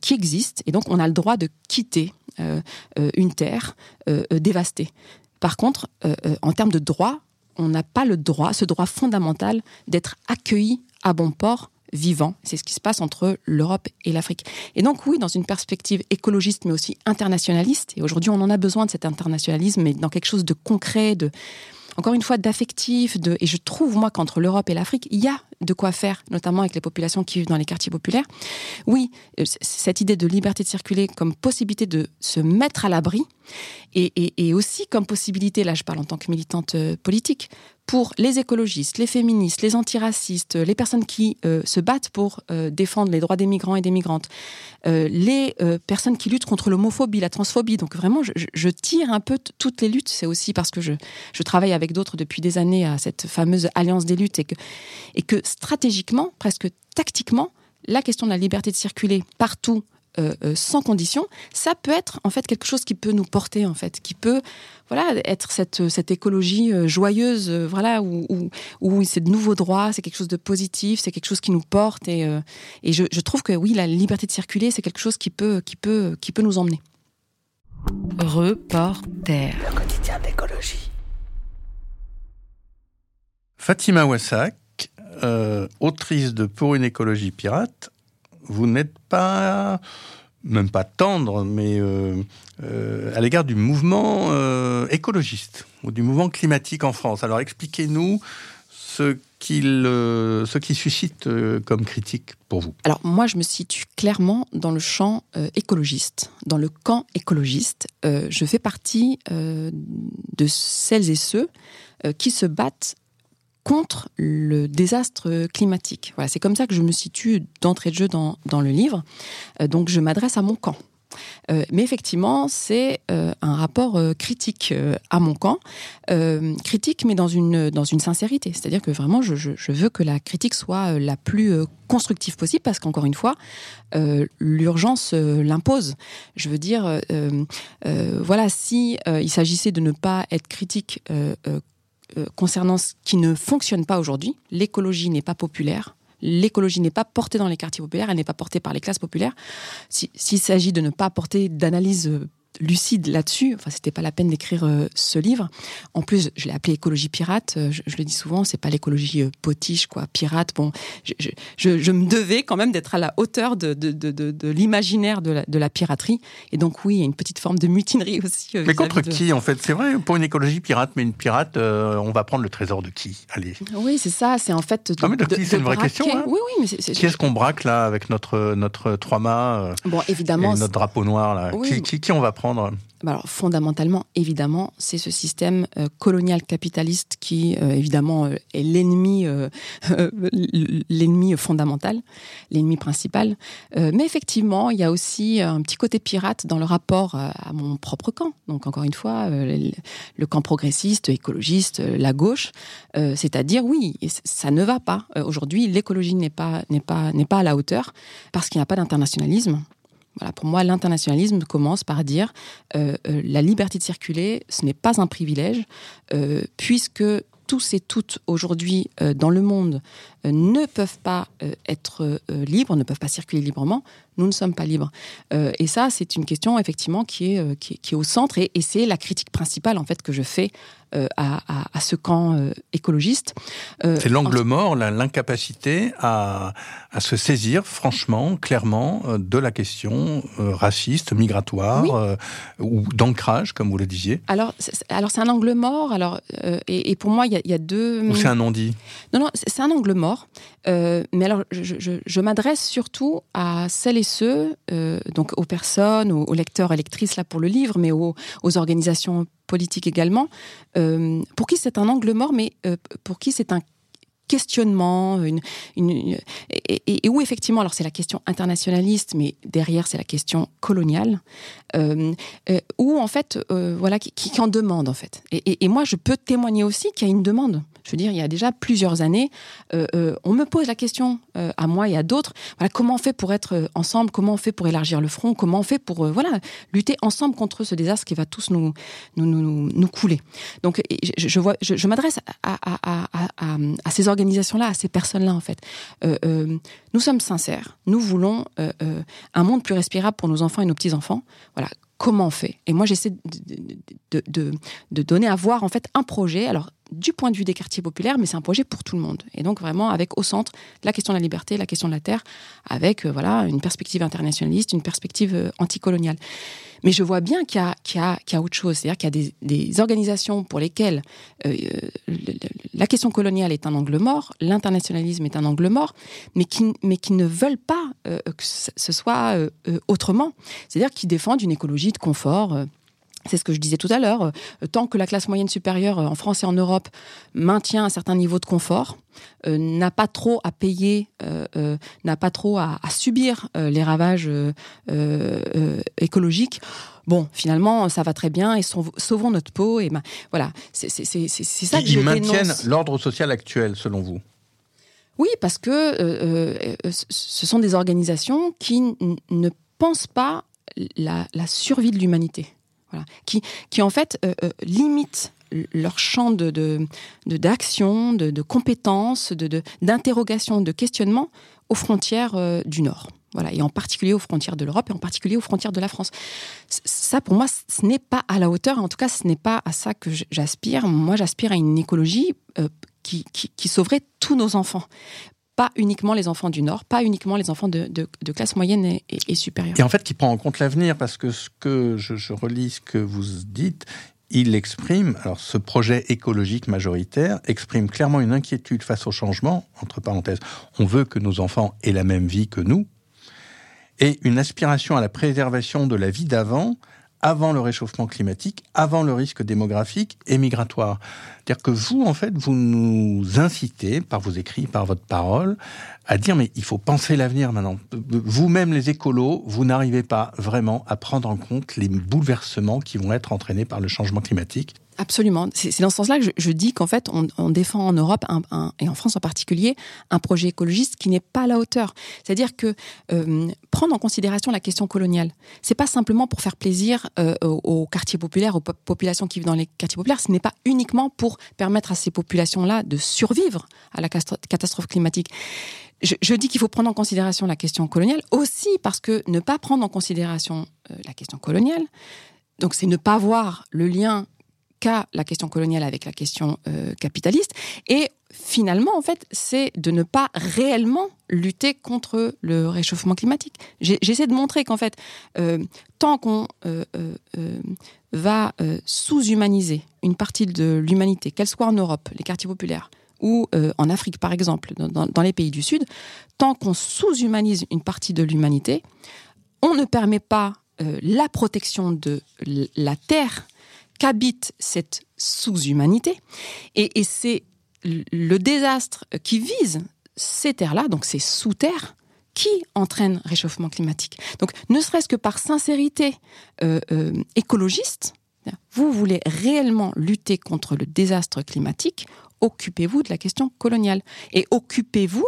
qui existe et donc on a le droit de quitter une terre dévastée. Par contre, en termes de droit, on n'a pas le droit, ce droit fondamental, d'être accueilli à bon port vivant. C'est ce qui se passe entre l'Europe et l'Afrique. Et donc oui, dans une perspective écologiste, mais aussi internationaliste, et aujourd'hui on en a besoin de cet internationalisme, mais dans quelque chose de concret, de encore une fois d'affectif, et je trouve moi qu'entre l'Europe et l'Afrique, il y a de quoi faire, notamment avec les populations qui vivent dans les quartiers populaires. Oui, euh, cette idée de liberté de circuler comme possibilité de se mettre à l'abri et, aussi comme possibilité, là je parle en tant que militante euh, politique, pour les écologistes, les féministes, les antiracistes, les personnes qui euh, se battent pour défendre les droits des migrants et des migrantes, les personnes qui luttent contre l'homophobie, la transphobie. Donc vraiment, je, tire un peu toutes les luttes. C'est aussi parce que je, je travaille avec d'autres depuis des années à cette fameuse alliance des luttes et que, et que stratégiquement, presque tactiquement, la question de la liberté de circuler partout euh, euh, sans condition, ça peut être en fait quelque chose qui peut nous porter en fait, qui peut voilà être cette, cette écologie euh, joyeuse, voilà où, où, c'est de nouveaux droits, c'est quelque chose de positif, c'est quelque chose qui nous porte et, et je, je, trouve que oui la liberté de circuler c'est quelque chose qui peut qui peut qui peut nous emmener. Reporter. Le quotidien d'écologie. Fatima Wassak, autrice de Pour une écologie pirate, vous n'êtes pas, même pas tendre, mais euh, euh, à l'égard du mouvement euh, écologiste ou du mouvement climatique en France. Alors expliquez-nous ce ce qui suscite comme critique pour vous Alors moi, je me situe clairement dans le champ écologiste, dans le camp écologiste. je fais partie de celles et ceux qui se battent contre le désastre climatique. Voilà, c'est comme ça que je me situe d'entrée de jeu dans, dans le livre. Euh, donc je m'adresse à mon camp. Euh, mais effectivement, c'est euh, un rapport critique à mon camp, critique mais dans une dans une sincérité. C'est-à-dire que vraiment, je, je, veux que la critique soit la plus constructive possible, parce qu'encore une fois, l'urgence l'impose. Je veux dire, voilà, si il s'agissait de ne pas être critique euh, concernant ce qui ne fonctionne pas aujourd'hui. L'écologie n'est pas populaire. L'écologie n'est pas portée dans les quartiers populaires, elle n'est pas portée par les classes populaires. S'il s'agit de ne pas apporter d'analyse euh, lucide là-dessus. Enfin, c'était pas la peine d'écrire euh, ce livre. En plus, je l'ai appelé écologie pirate. Euh, je, le dis souvent, c'est pas l'écologie euh, potiche, quoi, pirate. Bon, je, je, je, me devais quand même d'être à la hauteur de, de, de, de l'imaginaire de la, de la, piraterie. Et donc, oui, il y a une petite forme de mutinerie aussi. mais contre qui, en fait? C'est vrai, pour une écologie pirate, mais une pirate, on va prendre le trésor de qui? Allez. Oui, c'est ça. C'est en fait. De, mais de, qui? C'est une vraie question. Hein. oui, oui, mais c'est. Qui est-ce qu'on braque là avec notre notre trois mâts Bon, évidemment. Et notre drapeau noir là? Qui, qui, qui on va prendre? Bah alors, fondamentalement, évidemment, c'est ce système euh, colonial capitaliste qui, euh, évidemment, euh, est l'ennemi, l'ennemi fondamental, l'ennemi principal. mais effectivement, il y a aussi un petit côté pirate dans le rapport à mon propre camp. Donc, encore une fois, le, camp progressiste, écologiste, la gauche, c'est-à-dire, oui, ça ne va pas. Aujourd'hui, l'écologie n'est pas, n'est pas, n'est pas à la hauteur parce qu'il n'y a pas d'internationalisme. Pour moi, l'internationalisme commence par dire euh, euh, la liberté de circuler, ce n'est pas un privilège, euh, puisque tous et toutes aujourd'hui dans le monde ne peuvent pas être libres, ne peuvent pas circuler librement, nous ne sommes pas libres. et ça, c'est une question effectivement qui est, qui est, au centre et, et c'est la critique principale en fait que je fais euh, à, ce camp euh, écologiste. Euh, c'est l'angle mort, l'incapacité à, à, se saisir franchement, clairement, de la question raciste, migratoire ou d'ancrage, comme vous le disiez. Alors, alors c'est un angle mort. Alors, et, pour moi, il y, a deux. Ou c'est un non-dit? Non, non, c'est un angle mort. mais alors, je, je, m'adresse surtout à celles et ceux, donc aux personnes, aux, lecteurs et lectrices là pour le livre, mais aux, organisations politique également, euh, pour qui c'est un angle mort, mais euh, pour qui c'est un questionnement, une, et, où effectivement, alors c'est la question internationaliste, mais derrière c'est la question coloniale, euh, où en fait, voilà, qui, en demande en fait. Et, moi, je peux témoigner aussi qu'il y a une demande. Je veux dire, il y a déjà plusieurs années, euh, euh, on me pose la question euh, à moi et à d'autres. Voilà, comment on fait pour être ensemble Comment on fait pour élargir le front Comment on fait pour voilà lutter ensemble contre ce désastre qui va tous nous nous, nous, nous couler Donc, je, je m'adresse à, à, ces organisations-là, à ces personnes-là en fait. nous sommes sincères. Nous voulons un monde plus respirable pour nos enfants et nos petits enfants. Voilà comment on fait Et moi, j'essaie de, de, de, donner à voir en fait un projet. Alors, du point de vue des quartiers populaires, mais c'est un projet pour tout le monde. Et donc vraiment avec au centre la question de la liberté, la question de la terre, avec euh, voilà une perspective internationaliste, une perspective euh, anticoloniale. Mais je vois bien qu'il y, a autre chose. C'est-à-dire qu'il y a des, organisations pour lesquelles euh, la question coloniale est un angle mort, l'internationalisme est un angle mort, mais qui, ne veulent pas euh, que ce soit euh, autrement. C'est-à-dire qui défendent une écologie de confort. C'est ce que je disais tout à l'heure. Tant que la classe moyenne supérieure en France et en Europe maintient un certain niveau de confort, n'a pas trop à payer, n'a pas trop à, à subir les ravages écologiques, bon, finalement, ça va très bien et sauvons notre peau. Et ben, voilà, c'est ça que Ils je maintiennent l'ordre social actuel, selon vous? Oui, parce que euh, euh, ce sont des organisations qui ne pensent pas la, survie de l'humanité. Qui, qui, en fait, euh, limitent leur champ de d'action, de, de, de, compétences, d'interrogation, de, de, questionnement aux frontières du Nord. Voilà, et en particulier aux frontières de l'Europe et en particulier aux frontières de la France. Ça, pour moi, ce n'est pas à la hauteur. En tout cas, ce n'est pas à ça que j'aspire. Moi, j'aspire à une écologie euh, qui, qui, sauverait tous nos enfants. Pas uniquement les enfants du Nord, pas uniquement les enfants de, de, classe moyenne et, supérieure. Et en fait, qui prend en compte l'avenir, parce que ce que je, je relis ce que vous dites, il exprime, alors ce projet écologique majoritaire exprime clairement une inquiétude face au changement, entre parenthèses, on veut que nos enfants aient la même vie que nous, et une aspiration à la préservation de la vie d'avant, avant le réchauffement climatique, avant le risque démographique et migratoire. C'est-à-dire que vous, en fait, vous nous incitez, par vos écrits, par votre parole, à dire mais il faut penser l'avenir maintenant. Vous-même, les écolos, vous n'arrivez pas vraiment à prendre en compte les bouleversements qui vont être entraînés par le changement climatique. Absolument. C'est dans ce sens-là que je, dis qu'en fait, on, défend en Europe et en France en particulier un projet écologiste qui n'est pas à la hauteur. C'est-à-dire que euh, prendre en considération la question coloniale, c'est pas simplement pour faire plaisir euh, aux quartiers populaires, aux populations qui vivent dans les quartiers populaires. Ce n'est pas uniquement pour permettre à ces populations-là de survivre à la catastrophe climatique. Je, dis qu'il faut prendre en considération la question coloniale aussi parce que ne pas prendre en considération euh, la question coloniale, donc c'est ne pas voir le lien qu'a la question coloniale avec la question euh, capitaliste. Et finalement, en fait, c'est de ne pas réellement lutter contre le réchauffement climatique. J'essaie de montrer qu'en fait, euh, tant qu'on va sous-humaniser une partie de l'humanité, qu'elle soit en Europe, les quartiers populaires, ou euh, en Afrique par exemple, dans, les pays du Sud, tant qu'on sous-humanise une partie de l'humanité, on ne permet pas euh, la protection de la terre qu'habite cette sous-humanité. Et, et c'est le désastre qui vise ces terres-là, donc ces sous-terres, qui entraîne réchauffement climatique. Donc, ne serait-ce que par sincérité euh, écologiste, vous voulez réellement lutter contre le désastre climatique, occupez-vous de la question coloniale et occupez-vous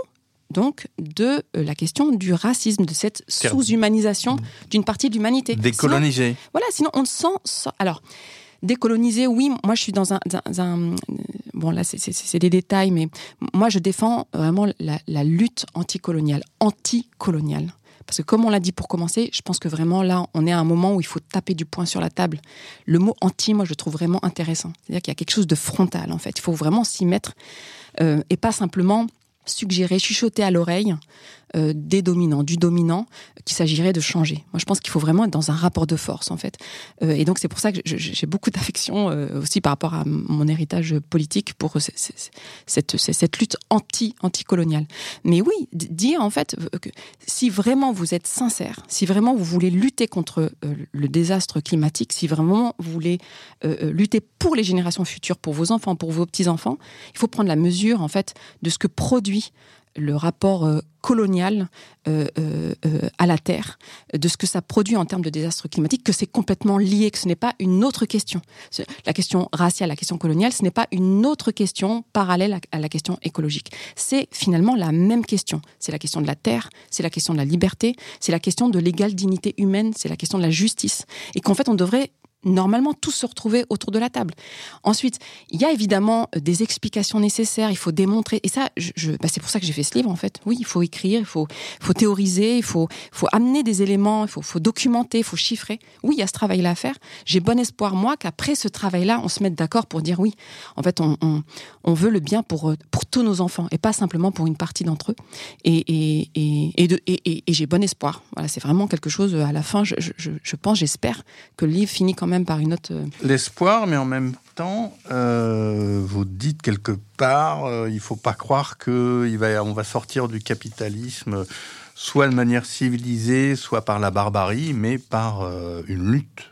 donc de euh, la question du racisme, de cette sous-humanisation mmh. d'une partie de l'humanité. Décoloniser. voilà, sinon on sent... Alors, décoloniser, oui, moi je suis dans un... bon là c'est des détails, mais moi je défends vraiment la, lutte anticoloniale, anticoloniale. Parce que comme on l'a dit pour commencer, je pense que vraiment là, on est à un moment où il faut taper du poing sur la table. Le mot anti, moi, je trouve vraiment intéressant. C'est-à-dire qu'il y a quelque chose de frontal, en fait. Il faut vraiment s'y mettre euh, et pas simplement suggérer, chuchoter à l'oreille euh, des dominants, du dominant, qu'il s'agirait de changer. Moi, je pense qu'il faut vraiment être dans un rapport de force, en fait. Euh, et donc, c'est pour ça que j'ai beaucoup d'affection euh, aussi par rapport à mon héritage politique pour cette, cette, lutte anti, anticoloniale. Mais oui, dire, en fait, que si vraiment vous êtes sincère, si vraiment vous voulez lutter contre le désastre climatique, si vraiment vous voulez lutter pour les générations futures, pour vos enfants, pour vos petits-enfants, il faut prendre la mesure, en fait, de ce que produit le rapport euh, colonial euh, euh, à la Terre, de ce que ça produit en termes de désastre climatique, que c'est complètement lié, que ce n'est pas une autre question. La question raciale, la question coloniale, ce n'est pas une autre question parallèle à la question écologique. C'est finalement la même question. C'est la question de la Terre, c'est la question de la liberté, c'est la question de l'égale dignité humaine, c'est la question de la justice. Et qu'en fait, on devrait normalement tous se retrouver autour de la table. Ensuite, il y a évidemment des explications nécessaires, il faut démontrer, et ça, bah, c'est pour ça que j'ai fait ce livre en fait. Oui, il faut écrire, il faut, théoriser, il faut, amener des éléments, il faut, documenter, il faut chiffrer. Oui, il y a ce travail-là à faire. J'ai bon espoir, moi, qu'après ce travail-là, on se mette d'accord pour dire oui, en fait, on, veut le bien pour, euh, pour tous nos enfants, et pas simplement pour une partie d'entre eux. Et, j'ai bon espoir. Voilà, c'est vraiment quelque chose, à la fin, je pense, j'espère que le livre finit quand même Euh, L'espoir, mais en même temps, euh, vous dites quelque part, euh, il faut pas croire il va, va sortir du capitalisme soit de manière civilisée, soit par la barbarie, mais par une lutte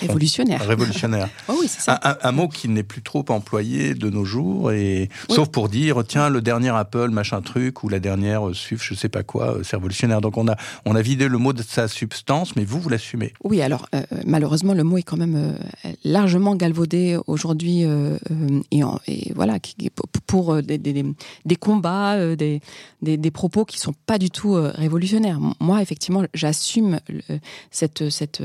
Révolutionnaire. Révolutionnaire. oh oui, c'est ça. Un, un, mot qui n'est plus trop employé de nos jours, et oui. sauf pour dire tiens le dernier Apple machin truc ou la dernière SUF je sais pas quoi, c'est révolutionnaire. Donc on a on a vidé le mot de sa substance, mais vous vous l'assumez. Oui, alors euh, malheureusement le mot est quand même euh, largement galvaudé aujourd'hui euh, et, et, voilà pour des, des, des combats, des, des, des, propos qui sont pas du tout révolutionnaires. Moi effectivement j'assume cette cette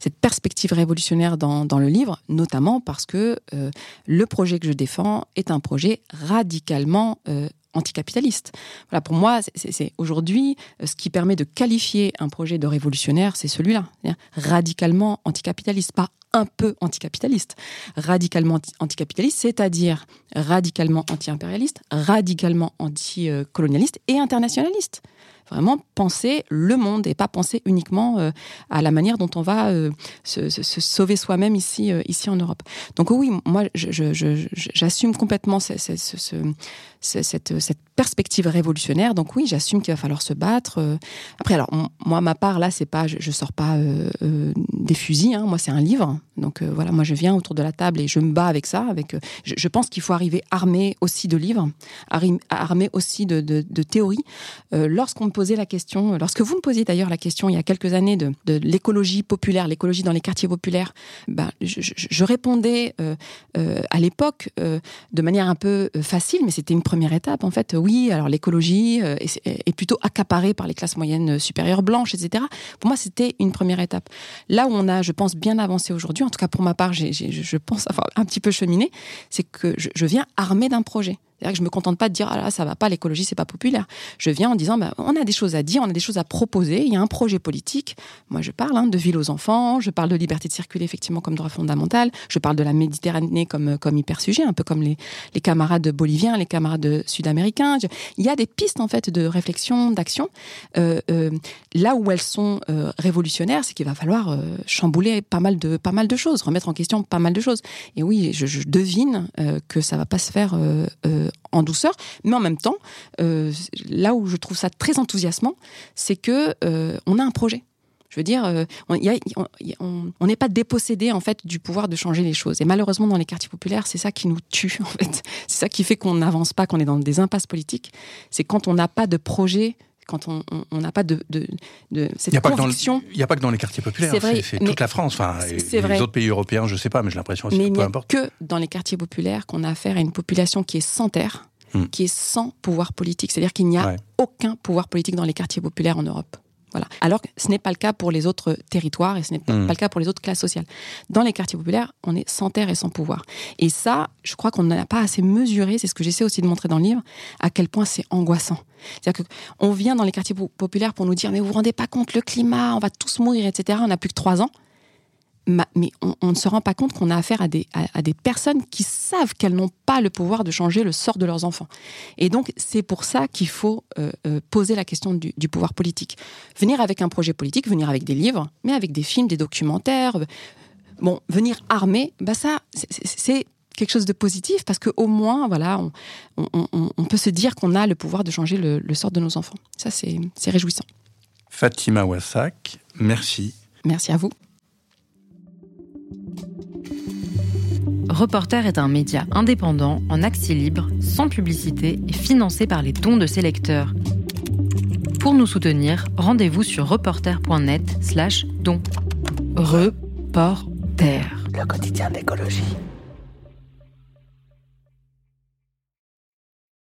cette perspective révolutionnaire révolutionnaire dans, dans, le livre, notamment parce que euh, le projet que je défends est un projet radicalement euh, anticapitaliste. Voilà, pour moi, c'est aujourd'hui euh, ce qui permet de qualifier un projet de révolutionnaire, c'est celui-là, radicalement anticapitaliste, pas un peu anticapitaliste, radicalement anticapitaliste, c'est-à-dire radicalement anti-impérialiste, radicalement anticolonialiste et internationaliste vraiment penser le monde et pas penser uniquement euh, à la manière dont on va euh, se, sauver soi-même ici, euh, ici en Europe. Donc oui, moi, j'assume complètement ce, cette, cette, perspective révolutionnaire. Donc oui, j'assume qu'il va falloir se battre. Après, alors moi, ma part là, c'est pas, je, je sors pas des fusils. Hein. Moi, c'est un livre. Donc voilà, moi, je viens autour de la table et je me bats avec ça. Avec, je, pense qu'il faut arriver armé aussi de livres, armé aussi de, de, théories. Lorsqu'on me posait la question, lorsque vous me posiez d'ailleurs la question il y a quelques années de, de l'écologie populaire, l'écologie dans les quartiers populaires, ben, je, je, répondais euh, euh, à l'époque euh, de manière un peu facile, mais c'était une première étape en fait. Oui, alors l'écologie est, est, plutôt accaparée par les classes moyennes supérieures blanches, etc. Pour moi, c'était une première étape. Là où on a, je pense, bien avancé aujourd'hui, en tout cas pour ma part, j'ai, je pense avoir un petit peu cheminé, c'est que je, je viens armé d'un projet. C'est-à-dire que je me contente pas de dire ah là ça va pas l'écologie c'est pas populaire. Je viens en disant bah, on a des choses à dire, on a des choses à proposer. Il y a un projet politique. Moi je parle hein, de ville aux enfants, je parle de liberté de circuler effectivement comme droit fondamental. Je parle de la Méditerranée comme comme hyper sujet, un peu comme les, les camarades boliviens, les camarades sud-américains. Il y a des pistes en fait de réflexion, d'action. Euh, euh, là où elles sont euh, révolutionnaires, c'est qu'il va falloir euh, chambouler pas mal de pas mal de choses, remettre en question pas mal de choses. Et oui, je, devine euh, que ça va pas se faire en douceur, mais en même temps, euh, là où je trouve ça très enthousiasmant, c'est que euh, on a un projet. Je veux dire, euh, on n'est pas dépossédé en fait du pouvoir de changer les choses. Et malheureusement, dans les quartiers populaires, c'est ça qui nous tue en fait. C'est ça qui fait qu'on n'avance pas, qu'on est dans des impasses politiques. C'est quand on n'a pas de projet quand on n'a pas de, de, de cette conviction. Il n'y a pas que dans les quartiers populaires, c'est toute la France. Enfin, les vrai. autres pays européens, je ne sais pas, mais j'ai l'impression que peu importe. que dans les quartiers populaires qu'on a affaire à une population qui est sans terre, hmm. qui est sans pouvoir politique. C'est-à-dire qu'il n'y a ouais. aucun pouvoir politique dans les quartiers populaires en Europe. Voilà. Alors que ce n'est pas le cas pour les autres territoires et ce n'est mmh. pas le cas pour les autres classes sociales. Dans les quartiers populaires, on est sans terre et sans pouvoir. Et ça, je crois qu'on n'a pas assez mesuré, c'est ce que j'essaie aussi de montrer dans le livre, à quel point c'est angoissant. C'est-à-dire qu'on vient dans les quartiers populaires pour nous dire, mais vous vous rendez pas compte, le climat, on va tous mourir, etc. On n'a plus que trois ans mais on, on, ne se rend pas compte qu'on a affaire à des, à, à des personnes qui savent qu'elles n'ont pas le pouvoir de changer le sort de leurs enfants. Et donc, c'est pour ça qu'il faut euh, euh, poser la question du, du, pouvoir politique. Venir avec un projet politique, venir avec des livres, mais avec des films, des documentaires. Bon, venir armé, bah ça, c'est quelque chose de positif parce qu'au moins, voilà, on, on, on, on, peut se dire qu'on a le pouvoir de changer le, le sort de nos enfants. Ça, c'est réjouissant. Fatima Wassak, merci. Merci à vous. Reporter est un média indépendant, en accès libre, sans publicité et financé par les dons de ses lecteurs. Pour nous soutenir, rendez-vous sur reporter.net slash don. Reporter. Le quotidien d'écologie.